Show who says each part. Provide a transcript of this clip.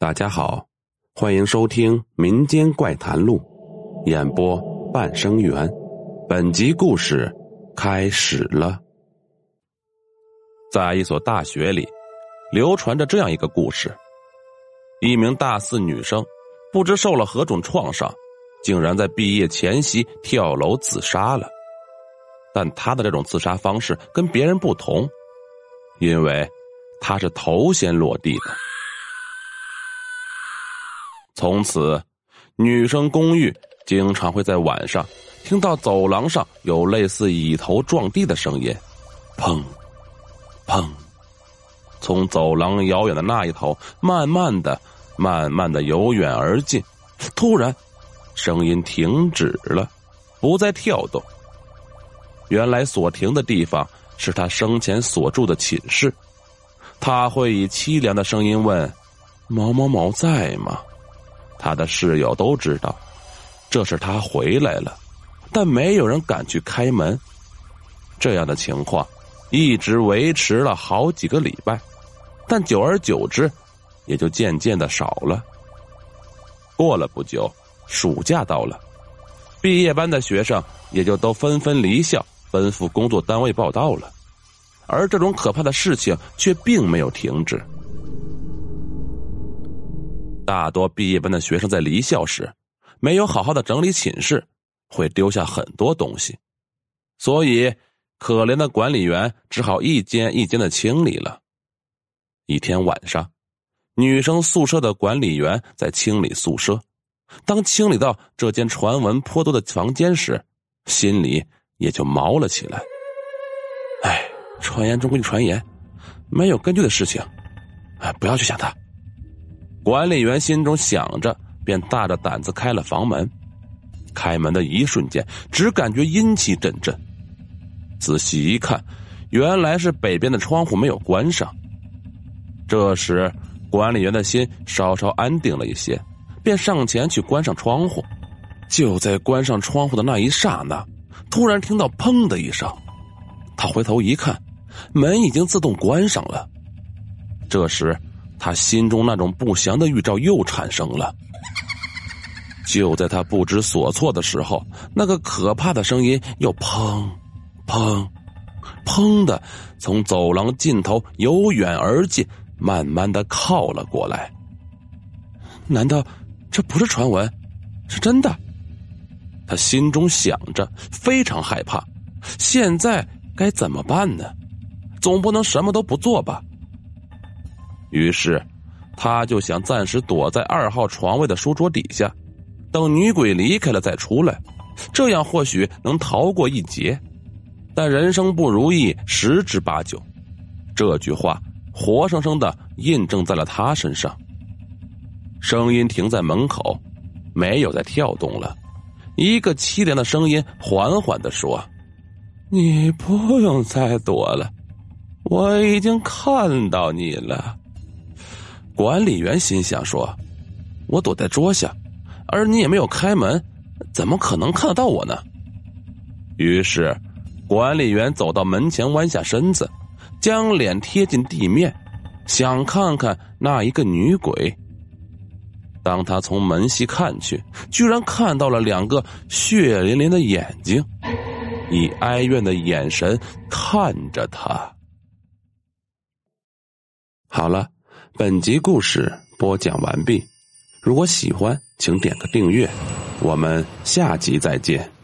Speaker 1: 大家好，欢迎收听《民间怪谈录》，演播半生缘。本集故事开始了。在一所大学里，流传着这样一个故事：一名大四女生，不知受了何种创伤，竟然在毕业前夕跳楼自杀了。但她的这种自杀方式跟别人不同，因为她是头先落地的。从此，女生公寓经常会在晚上听到走廊上有类似椅头撞地的声音，砰，砰，从走廊遥远的那一头慢慢的、慢慢的由远而近，突然，声音停止了，不再跳动。原来所停的地方是他生前所住的寝室，他会以凄凉的声音问：“毛毛毛在吗？”他的室友都知道，这是他回来了，但没有人敢去开门。这样的情况一直维持了好几个礼拜，但久而久之，也就渐渐的少了。过了不久，暑假到了，毕业班的学生也就都纷纷离校，奔赴工作单位报道了，而这种可怕的事情却并没有停止。大多毕业班的学生在离校时，没有好好的整理寝室，会丢下很多东西，所以可怜的管理员只好一间一间的清理了。一天晚上，女生宿舍的管理员在清理宿舍，当清理到这间传闻颇多的房间时，心里也就毛了起来。哎，传言中归传言，没有根据的事情，哎，不要去想它。管理员心中想着，便大着胆子开了房门。开门的一瞬间，只感觉阴气阵阵。仔细一看，原来是北边的窗户没有关上。这时，管理员的心稍稍安定了一些，便上前去关上窗户。就在关上窗户的那一刹那，突然听到“砰”的一声。他回头一看，门已经自动关上了。这时。他心中那种不祥的预兆又产生了。就在他不知所措的时候，那个可怕的声音又砰、砰、砰的从走廊尽头由远而近，慢慢的靠了过来。难道这不是传闻，是真的？他心中想着，非常害怕。现在该怎么办呢？总不能什么都不做吧？于是，他就想暂时躲在二号床位的书桌底下，等女鬼离开了再出来，这样或许能逃过一劫。但人生不如意十之八九，这句话活生生的印证在了他身上。声音停在门口，没有再跳动了。一个凄凉的声音缓缓的说：“你不用再躲了，我已经看到你了。”管理员心想：“说，我躲在桌下，而你也没有开门，怎么可能看得到我呢？”于是，管理员走到门前，弯下身子，将脸贴近地面，想看看那一个女鬼。当他从门隙看去，居然看到了两个血淋淋的眼睛，以哀怨的眼神看着他。好了。本集故事播讲完毕，如果喜欢，请点个订阅，我们下集再见。